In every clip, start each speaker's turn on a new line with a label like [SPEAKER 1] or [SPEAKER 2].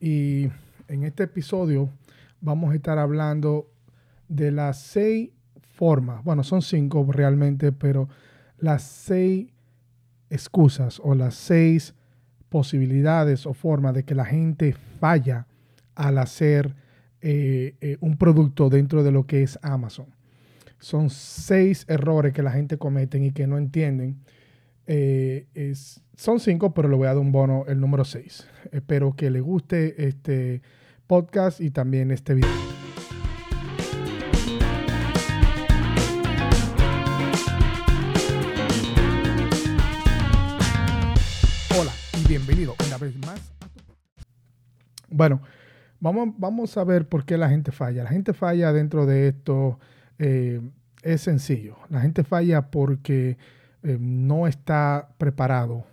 [SPEAKER 1] y en este episodio vamos a estar hablando de las seis formas, bueno, son cinco realmente, pero las seis excusas o las seis posibilidades o formas de que la gente falla al hacer eh, eh, un producto dentro de lo que es Amazon. Son seis errores que la gente comete y que no entienden. Eh, es, son cinco, pero le voy a dar un bono, el número seis. Espero que le guste este podcast y también este video. Hola y bienvenido una vez más Bueno, vamos, vamos a ver por qué la gente falla. La gente falla dentro de esto. Eh, es sencillo. La gente falla porque eh, no está preparado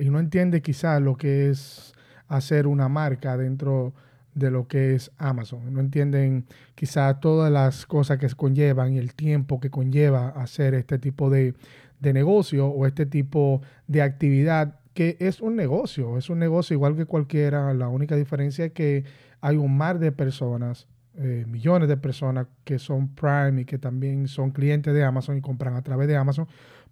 [SPEAKER 1] y no entiende quizás lo que es hacer una marca dentro de lo que es Amazon. No entienden quizás todas las cosas que conllevan y el tiempo que conlleva hacer este tipo de, de negocio o este tipo de actividad que es un negocio, es un negocio igual que cualquiera. La única diferencia es que hay un mar de personas eh, millones de personas que son Prime y que también son clientes de Amazon y compran a través de Amazon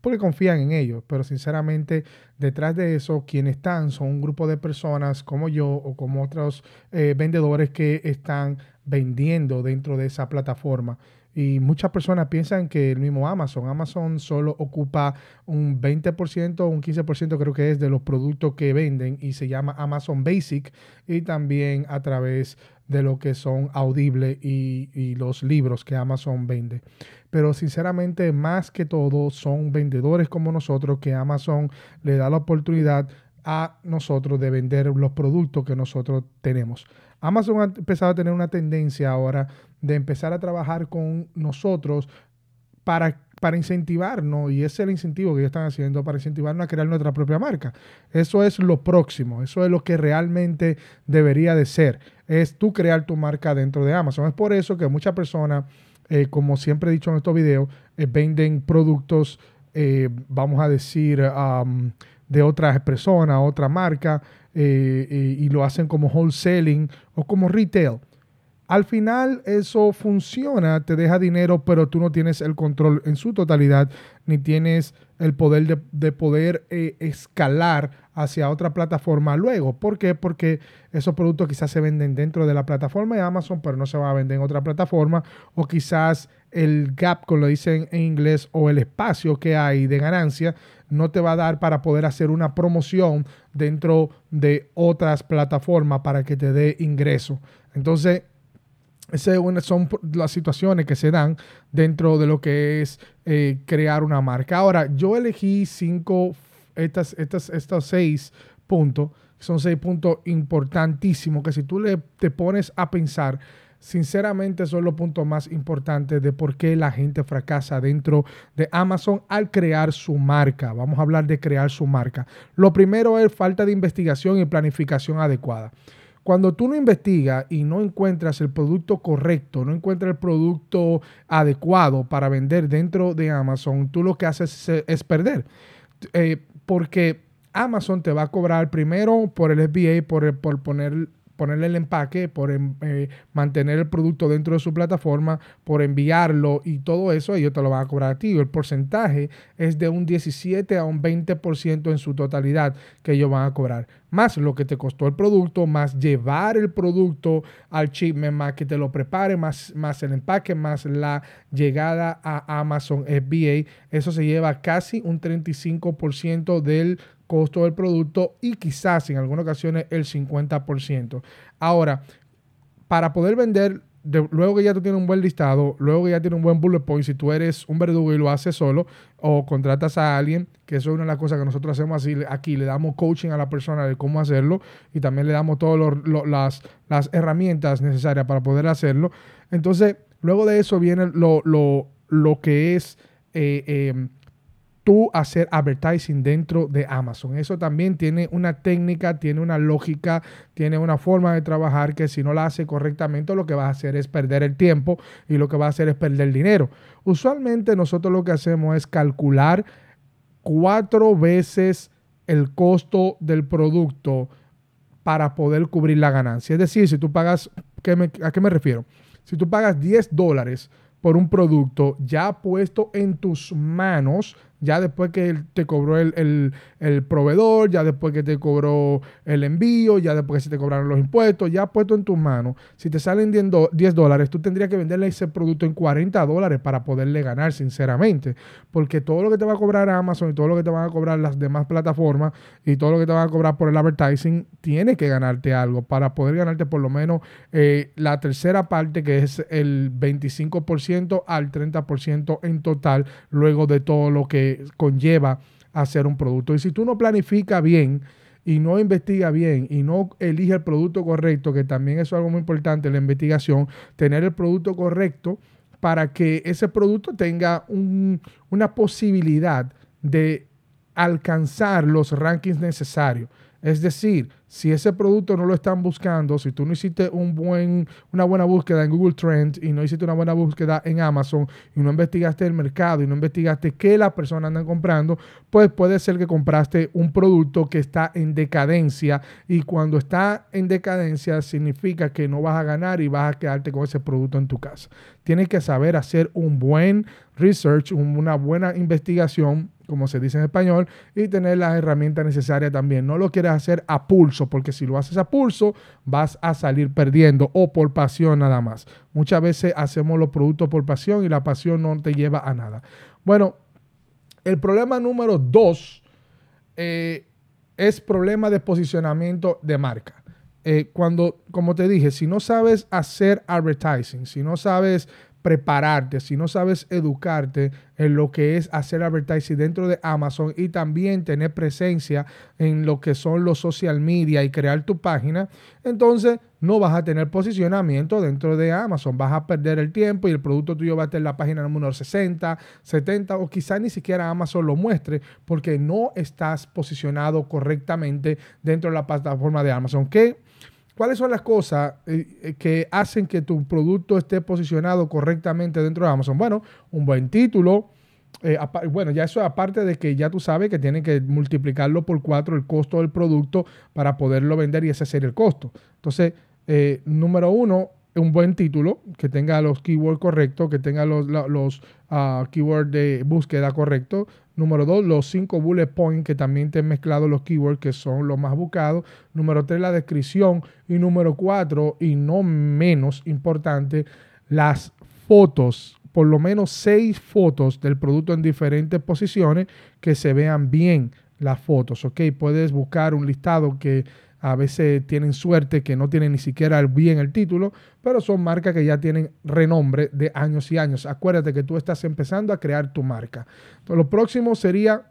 [SPEAKER 1] porque confían en ellos. Pero sinceramente, detrás de eso, quienes están son un grupo de personas como yo o como otros eh, vendedores que están vendiendo dentro de esa plataforma. Y muchas personas piensan que el mismo Amazon, Amazon solo ocupa un 20%, un 15% creo que es de los productos que venden y se llama Amazon Basic y también a través de lo que son audibles y, los libros que Amazon vende. Pero sinceramente, más que todo, son vendedores como nosotros que Amazon le da la oportunidad a nosotros de vender los productos que nosotros tenemos. Amazon ha empezado a tener una tendencia ahora de empezar a trabajar con nosotros para, para incentivarnos, y ese es el incentivo que ellos están haciendo, para incentivarnos a crear nuestra propia marca. Eso es lo próximo, eso es lo que realmente debería de ser, es tú crear tu marca dentro de Amazon. Es por eso que muchas personas, eh, como siempre he dicho en estos videos, eh, venden productos, eh, vamos a decir, de otras personas, otra marca, y lo hacen como wholesaling o como retail. Al final eso funciona, te deja dinero, pero tú no tienes el control en su totalidad, ni tienes el poder de, poder eh, escalar hacia otra plataforma luego. ¿Por qué? Porque esos productos quizás se venden dentro de la plataforma de Amazon, pero no se va a vender en otra plataforma. O quizás el gap, como lo dicen en inglés, o el espacio que hay de ganancia, no te va a dar para poder hacer una promoción dentro de otras plataformas para que te dé ingreso. Entonces, esas son las situaciones que se dan dentro de lo que es eh, crear una marca. Ahora, yo elegí cinco, estas, estas, estos seis puntos, son seis puntos importantísimos que si tú le, te pones a pensar, sinceramente son los puntos más importantes de por qué la gente fracasa dentro de Amazon al crear su marca. Vamos a hablar de crear su marca. Lo primero es falta de investigación y planificación adecuada. Cuando tú no investigas y no encuentras el producto correcto, no encuentras el producto adecuado para vender dentro de Amazon, tú lo que haces es, perder. Eh, porque Amazon te va a cobrar primero por el FBA, por, por poner ponerle el empaque, por eh, mantener el producto dentro de su plataforma, por enviarlo y todo eso, ellos te lo van a cobrar a ti. El porcentaje es de un 17 a un 20% en su totalidad que ellos van a cobrar. Más lo que te costó el producto, más llevar el producto al shipment, más que te lo prepare, más, más el empaque, más la llegada a Amazon FBA. Eso se lleva casi un 35% del costo del producto y quizás en algunas ocasiones el 50%. Ahora, para poder vender, luego que ya tú tienes un buen listado, luego que ya tienes un buen bullet point, si tú eres un verdugo y lo haces solo o contratas a alguien, que eso es una de las cosas que nosotros hacemos así, aquí le damos coaching a la persona de cómo hacerlo y también le damos todas las, las herramientas necesarias para poder hacerlo. Entonces, luego de eso viene lo, lo, lo que es... Eh, eh, tú hacer advertising dentro de Amazon. Eso también tiene una técnica, tiene una lógica, tiene una forma de trabajar que si no la hace correctamente lo que va a hacer es perder el tiempo y lo que va a hacer es perder dinero. Usualmente nosotros lo que hacemos es calcular cuatro veces el costo del producto para poder cubrir la ganancia. Es decir, si tú pagas, ¿a qué me refiero? Si tú pagas 10 dólares por un producto ya puesto en tus manos, ya después que te cobró el, proveedor, ya después que te cobró el envío, ya después que se te cobraron los impuestos, ya puesto en tus manos, si te salen 10 dólares, tú tendrías que venderle ese producto en 40 dólares para poderle ganar, sinceramente. Porque todo lo que te va a cobrar Amazon y todo lo que te van a cobrar las demás plataformas y todo lo que te van a cobrar por el advertising, tiene que ganarte algo para poder ganarte por lo menos eh, la tercera parte, que es el 25% al 30% en total, luego de todo lo que conlleva hacer un producto. Y si tú no planificas bien y no investigas bien y no elige el producto correcto, que también es algo muy importante en la investigación, tener el producto correcto para que ese producto tenga una posibilidad de alcanzar los rankings necesarios. Es decir, si ese producto no lo están buscando, si tú no hiciste un buen, una buena búsqueda en Google Trends y no hiciste una buena búsqueda en Amazon y no investigaste el mercado y no investigaste qué las personas andan comprando, pues puede ser que compraste un producto que está en decadencia y cuando está en decadencia significa que no vas a ganar y vas a quedarte con ese producto en tu casa. Tienes que saber hacer un buen research, una buena investigación como se dice en español, y tener las herramientas necesarias también. No lo quieres hacer a pulso, porque si lo haces a pulso, vas a salir perdiendo o por pasión nada más. Muchas veces hacemos los productos por pasión y la pasión no te lleva a nada. Bueno, el problema número dos eh, es problema de posicionamiento de marca. Eh, cuando, como te dije, si no sabes hacer advertising, si no sabes prepararte, si no sabes educarte en lo que es hacer advertising dentro de Amazon y también tener presencia en lo que son los social media y crear tu página, entonces no vas a tener posicionamiento dentro de Amazon. Vas a perder el tiempo y el producto tuyo va a estar en la página número 60, 70 o quizá ni siquiera Amazon lo muestre porque no estás posicionado correctamente dentro de la plataforma de Amazon. ¿Qué? ¿Cuáles son las cosas eh, eh, que hacen que tu producto esté posicionado correctamente dentro de Amazon? Bueno, un buen título. Eh, bueno, ya eso aparte de que ya tú sabes que tienen que multiplicarlo por cuatro el costo del producto para poderlo vender y ese ser el costo. Entonces, número uno, un buen título, que tenga los keywords correctos, que tenga los, los uh, keywords de búsqueda correctos. Número dos, los cinco bullet points que también te han mezclado los keywords que son los más buscados. Número tres, la descripción. Y número cuatro, y no menos importante, las fotos. Por lo menos seis fotos del producto en diferentes posiciones que se vean bien las fotos. Ok, puedes buscar un listado que a veces tienen suerte que no tienen ni siquiera bien el título, pero son marcas que ya tienen renombre de años y años. Acuérdate que tú estás empezando a crear tu marca. Lo próximo sería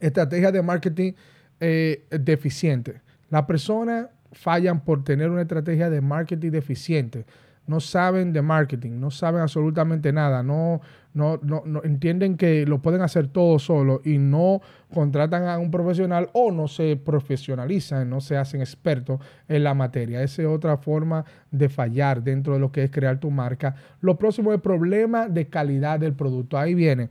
[SPEAKER 1] estrategia de marketing eh, deficiente. Las personas fallan por tener una estrategia de marketing deficiente no saben de marketing, no saben absolutamente nada, no, no, no, entienden que lo pueden hacer todo solo y no contratan a un profesional o no se profesionalizan, no se hacen expertos en la materia. Esa es otra forma de fallar dentro de lo que es crear tu marca. Lo próximo es problema de calidad del producto. Ahí viene.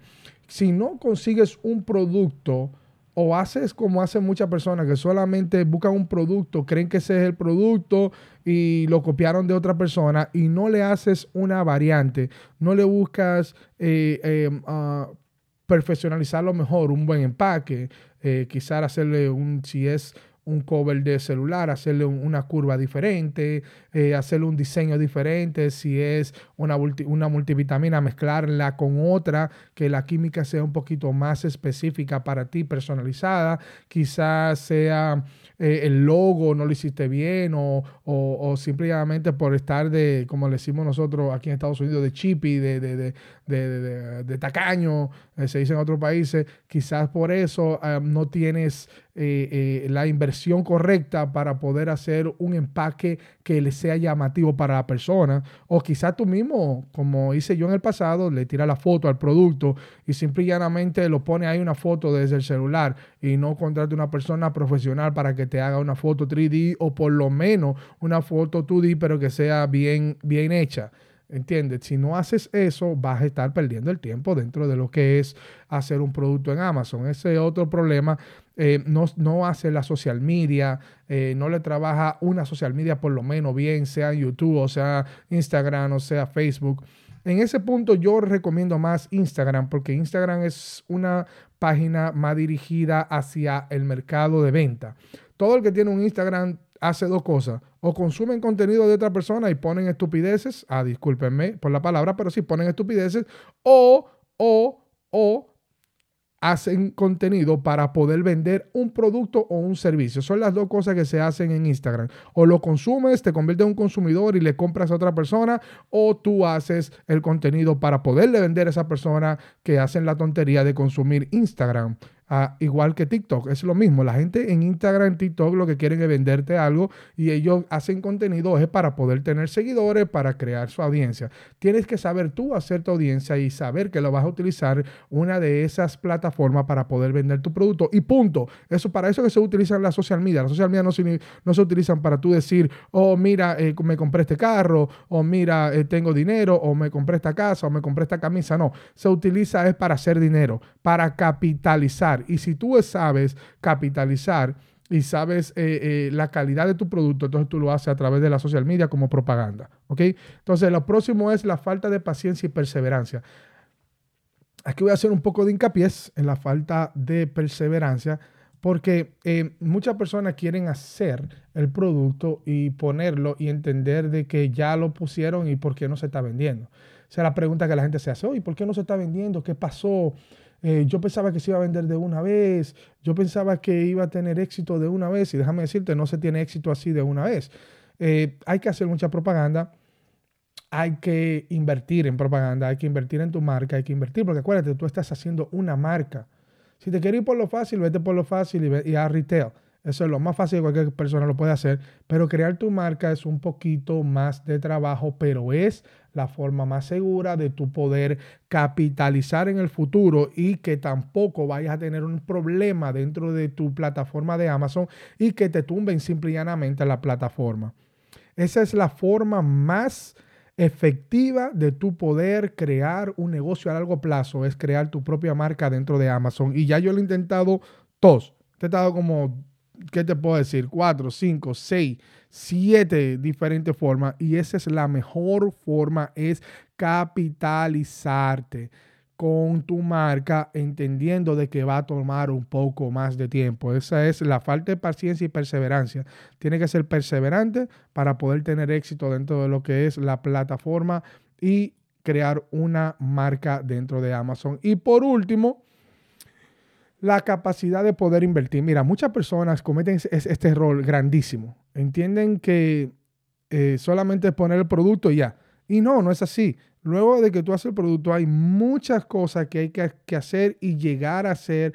[SPEAKER 1] Si no consigues un producto, o haces como hacen muchas personas que solamente buscan un producto, creen que ese es el producto y lo copiaron de otra persona y no le haces una variante, no le buscas eh, perfeccionalizarlo mejor, un buen empaque, eh, quizás hacerle un, si es un cover de celular, hacerle una curva diferente, eh, hacerle un diseño diferente, si es una, una multivitamina, mezclarla con otra, que la química sea un poquito más específica para ti, personalizada, quizás sea eh, el logo no lo hiciste bien o, o, simplemente por estar de, como le decimos nosotros aquí en Estados Unidos, de chippy, de, de, de tacaño, eh, se dice en otros países, quizás por eso no tienes la inversión correcta para poder hacer un empaque que le sea llamativo para la persona. O quizás tú mismo, como hice yo en el pasado, le tira la foto al producto y simple y llanamente lo pone ahí una foto desde el celular y no contrate una persona profesional para que te haga una foto 3D o por lo menos una foto 2D, pero que sea bien, bien hecha. ¿Entiendes? Si no haces eso, vas a estar perdiendo el tiempo dentro de lo que es hacer un producto en Amazon. Ese es otro problema eh, no, no, hace la social media, eh, no le trabaja una social media por lo menos bien, sea YouTube o sea Instagram o sea Facebook. En ese punto yo recomiendo más Instagram porque Instagram es una página más dirigida hacia el mercado de venta. Todo el que tiene un Instagram hace dos cosas. O consumen contenido de otra persona y ponen estupideces. Ah, discúlpenme por la palabra, pero sí ponen estupideces. O, o, o hacen contenido para poder vender un producto o un servicio. Son las dos cosas que se hacen en Instagram. O lo consumes, te conviertes en un consumidor y le compras a otra persona, o tú haces el contenido para poderle vender a esa persona que hacen la tontería de consumir Instagram igual que TikTok, es lo mismo. La gente en Instagram, en TikTok, lo que quieren es venderte algo y ellos hacen contenido es para poder tener seguidores, para crear su audiencia. Tienes que saber tú hacer tu audiencia y saber que lo vas a utilizar una de esas plataformas para poder vender tu producto y punto. Eso para eso que se utilizan las social media. Las social media no se, no se utilizan para tú decir, oh, mira, eh, me compré este carro, o mira, eh, tengo dinero, o me compré esta casa, o me compré esta camisa. No, se utiliza es para hacer dinero, para capitalizar y si tú sabes capitalizar y sabes eh, eh, la calidad de tu producto, entonces tú lo haces a través de la social media como propaganda. ¿Ok? Entonces, lo próximo es la falta de paciencia y perseverancia. Aquí voy a hacer un poco de hincapié en la falta de perseverancia porque eh, muchas personas quieren hacer el producto y ponerlo y entender de que ya lo pusieron y por qué no se está vendiendo. Esa es la pregunta que la gente se hace, ¿y por qué no se está vendiendo? ¿Qué pasó? Eh, yo pensaba que se iba a vender de una vez, yo pensaba que iba a tener éxito de una vez y déjame decirte, no se tiene éxito así de una vez. Eh, hay que hacer mucha propaganda, hay que invertir en propaganda, hay que invertir en tu marca, hay que invertir, porque acuérdate, tú estás haciendo una marca. Si te quieres ir por lo fácil, vete por lo fácil y, y a retail. Eso es lo más fácil, cualquier persona lo puede hacer, pero crear tu marca es un poquito más de trabajo, pero es la forma más segura de tu poder capitalizar en el futuro y que tampoco vayas a tener un problema dentro de tu plataforma de Amazon y que te tumben simple y llanamente la plataforma. Esa es la forma más efectiva de tu poder crear un negocio a largo plazo, es crear tu propia marca dentro de Amazon. Y ya yo lo he intentado todos. He intentado como ¿qué te puedo decir? Cuatro, cinco, seis, siete diferentes formas. Y esa es la mejor forma, es capitalizarte con tu marca, entendiendo de que va a tomar un poco más de tiempo. Esa es la falta de paciencia y perseverancia. Tiene que ser perseverante para poder tener éxito dentro de lo que es la plataforma y crear una marca dentro de Amazon. Y por último, la capacidad de poder invertir. Mira, muchas personas cometen este error grandísimo. Entienden que eh, solamente poner el producto y ya. Y no, no es así. Luego de que tú haces el producto, hay muchas cosas que hay que, que hacer y llegar a hacer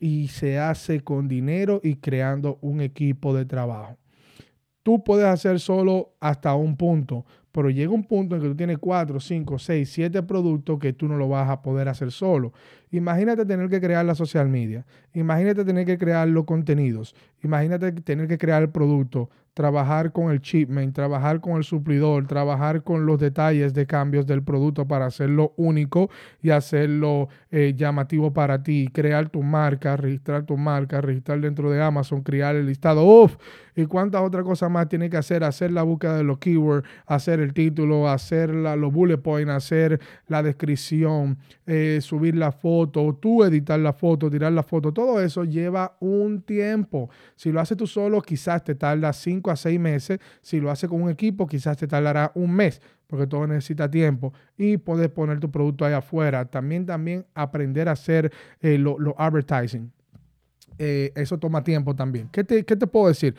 [SPEAKER 1] y se hace con dinero y creando un equipo de trabajo. Tú puedes hacer solo hasta un punto, pero llega un punto en que tú tienes 4, 5, 6, 7 productos que tú no lo vas a poder hacer solo. Imagínate tener que crear la social media, imagínate tener que crear los contenidos, imagínate tener que crear el producto, trabajar con el shipment, trabajar con el suplidor, trabajar con los detalles de cambios del producto para hacerlo único y hacerlo eh, llamativo para ti, crear tu marca, registrar tu marca, registrar dentro de Amazon, crear el listado. Uf, ¿y cuántas otras cosas más tiene que hacer? Hacer la búsqueda de los keywords, hacer el título, hacer los bullet points, hacer la descripción, eh, subir la foto, tú editar la foto, tirar la foto. Todo eso lleva un tiempo. Si lo haces tú solo, quizás te tarda cinco a seis meses. Si lo hace con un equipo, quizás te tardará un mes, porque todo necesita tiempo. Y puedes poner tu producto ahí afuera. También, también aprender a hacer eh, lo, advertising. Eh, eso toma tiempo también. ¿Qué te, ¿Qué te puedo decir?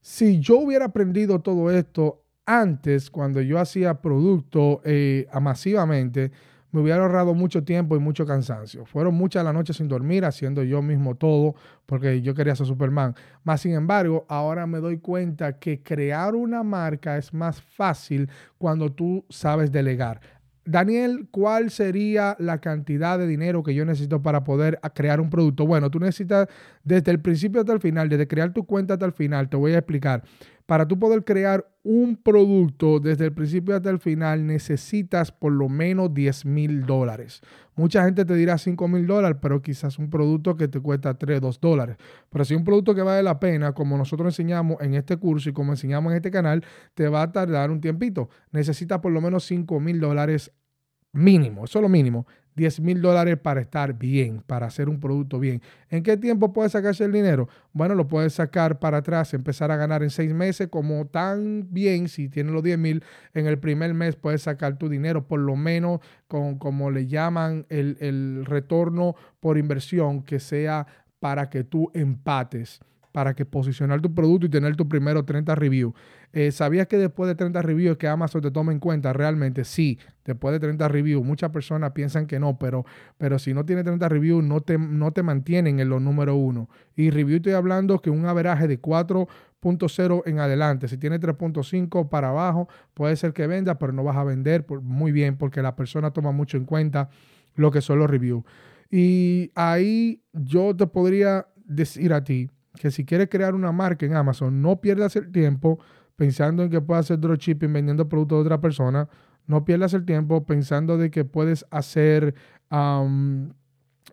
[SPEAKER 1] Si yo hubiera aprendido todo esto antes, cuando yo hacía producto eh, masivamente, me hubiera ahorrado mucho tiempo y mucho cansancio. Fueron muchas las noches sin dormir, haciendo yo mismo todo, porque yo quería ser Superman. Más sin embargo, ahora me doy cuenta que crear una marca es más fácil cuando tú sabes delegar. Daniel, ¿cuál sería la cantidad de dinero que yo necesito para poder crear un producto? Bueno, tú necesitas desde el principio hasta el final, desde crear tu cuenta hasta el final, te voy a explicar. Para tú poder crear un producto desde el principio hasta el final, necesitas por lo menos 10 mil dólares. Mucha gente te dirá 5 mil dólares, pero quizás un producto que te cuesta 3, 2 dólares. Pero si un producto que vale la pena, como nosotros enseñamos en este curso y como enseñamos en este canal, te va a tardar un tiempito. Necesitas por lo menos 5 mil dólares mínimo, eso es lo mínimo. 10 mil dólares para estar bien, para hacer un producto bien. ¿En qué tiempo puedes sacarse el dinero? Bueno, lo puedes sacar para atrás, empezar a ganar en seis meses, como tan bien, si tienes los 10 mil, en el primer mes puedes sacar tu dinero, por lo menos con, como le llaman, el, el retorno por inversión, que sea para que tú empates para que posicionar tu producto y tener tu primero 30 reviews. Eh, ¿Sabías que después de 30 reviews que Amazon te toma en cuenta? Realmente sí, después de 30 reviews. Muchas personas piensan que no, pero, pero si no tiene 30 reviews no te, no te mantienen en los número uno. Y review estoy hablando que un averaje de 4.0 en adelante. Si tiene 3.5 para abajo, puede ser que venda, pero no vas a vender muy bien porque la persona toma mucho en cuenta lo que son los reviews. Y ahí yo te podría decir a ti, que si quieres crear una marca en Amazon, no pierdas el tiempo pensando en que puedes hacer dropshipping vendiendo productos de otra persona. No pierdas el tiempo pensando de que puedes hacer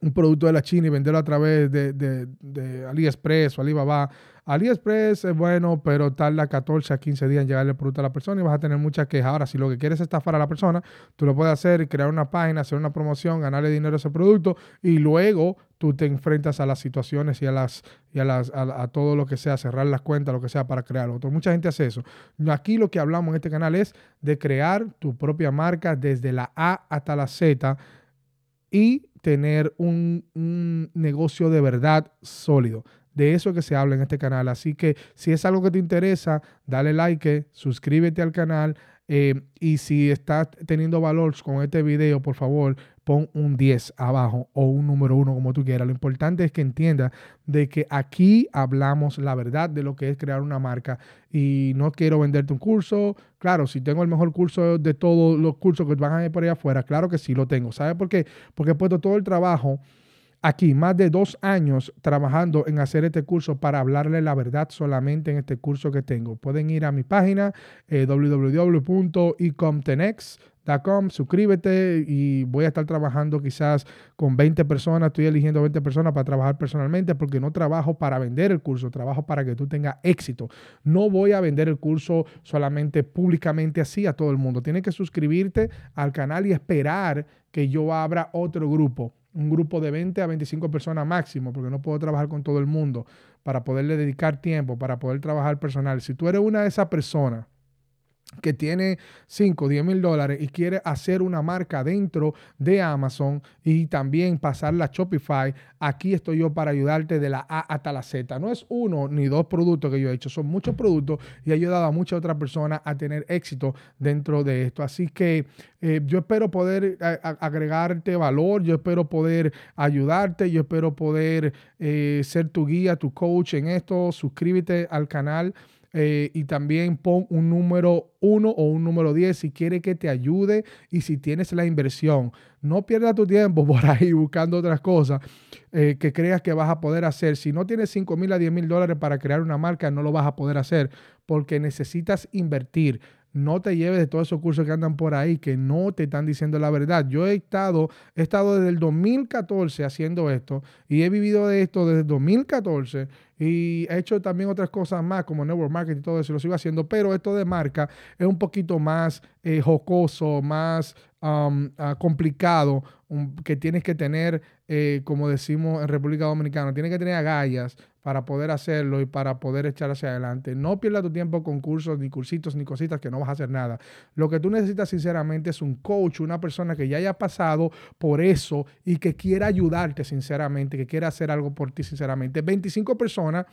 [SPEAKER 1] un producto de la China y venderlo a través de, de AliExpress o Alibaba AliExpress es bueno, pero tarda 14 a 15 días en llegarle el producto a la persona y vas a tener muchas quejas. Ahora, si lo que quieres es estafar a la persona, tú lo puedes hacer, crear una página, hacer una promoción, ganarle dinero a ese producto y luego tú te enfrentas a las situaciones y a las y a las a, todo lo que sea, cerrar las cuentas, lo que sea para crear otro. Mucha gente hace eso. Aquí lo que hablamos en este canal es de crear tu propia marca desde la A hasta la Z y tener un, un negocio de verdad sólido. De eso que se habla en este canal. Así que si es algo que te interesa, dale like, suscríbete al canal. Eh, y si estás teniendo valor con este video, por favor, pon un 10 abajo o un número 1 como tú quieras. Lo importante es que entiendas de que aquí hablamos la verdad de lo que es crear una marca y no quiero venderte un curso. Claro, si tengo el mejor curso de todos los cursos que van a ir por allá afuera, claro que sí lo tengo. ¿Sabes por qué? Porque he puesto todo el trabajo aquí más de dos años trabajando en hacer este curso para hablarle la verdad solamente en este curso que tengo. Pueden ir a mi página eh, www.ecomtenex.com, suscríbete y voy a estar trabajando quizás con 20 personas, estoy eligiendo 20 personas para trabajar personalmente porque no trabajo para vender el curso, trabajo para que tú tengas éxito. No voy a vender el curso solamente públicamente así a todo el mundo. Tienes que suscribirte al canal y esperar que yo abra otro grupo un grupo de 20 a 25 personas máximo, porque no puedo trabajar con todo el mundo, para poderle dedicar tiempo, para poder trabajar personal. Si tú eres una de esas personas que tiene 5, 10 mil dólares y quiere hacer una marca dentro de Amazon y también pasarla a Shopify, aquí estoy yo para ayudarte de la A hasta la Z. No es uno ni dos productos que yo he hecho, son muchos productos y he ayudado a muchas otras personas a tener éxito dentro de esto. Así que eh, yo espero poder agregarte valor, yo espero poder ayudarte, yo espero poder eh, ser tu guía, tu coach en esto. Suscríbete al canal. Eh, y también pon un número 1 o un número 10 si quiere que te ayude y si tienes la inversión. No pierdas tu tiempo por ahí buscando otras cosas eh, que creas que vas a poder hacer. Si no tienes 5 mil a 10 mil dólares para crear una marca, no lo vas a poder hacer porque necesitas invertir no te lleves de todos esos cursos que andan por ahí que no te están diciendo la verdad. Yo he estado, he estado desde el 2014 haciendo esto y he vivido de esto desde el 2014 y he hecho también otras cosas más como network marketing y todo eso, lo sigo haciendo, pero esto de marca es un poquito más eh, jocoso, más um, ah, complicado, que tienes que tener, eh, como decimos en República Dominicana, tienes que tener agallas para poder hacerlo y para poder echar hacia adelante. No pierdas tu tiempo con cursos, ni cursitos, ni cositas que no vas a hacer nada. Lo que tú necesitas sinceramente es un coach, una persona que ya haya pasado por eso y que quiera ayudarte sinceramente, que quiera hacer algo por ti sinceramente. 25 personas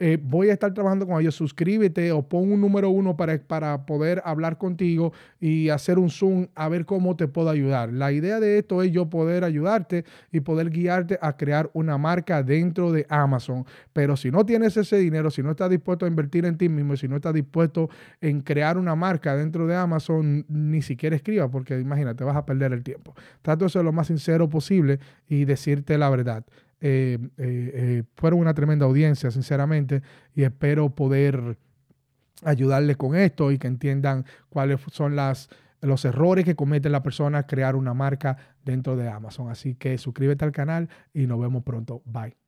[SPEAKER 1] eh, voy a estar trabajando con ellos. Suscríbete o pon un número uno para, para poder hablar contigo y hacer un Zoom a ver cómo te puedo ayudar. La idea de esto es yo poder ayudarte y poder guiarte a crear una marca dentro de Amazon. Pero si no tienes ese dinero, si no estás dispuesto a invertir en ti mismo, si no estás dispuesto en crear una marca dentro de Amazon, ni siquiera escriba porque imagínate, vas a perder el tiempo. Trato de ser lo más sincero posible y decirte la verdad. Eh, eh, eh, fueron una tremenda audiencia, sinceramente, y espero poder ayudarle con esto y que entiendan cuáles son las, los errores que comete la persona crear una marca dentro de Amazon. Así que suscríbete al canal y nos vemos pronto. Bye.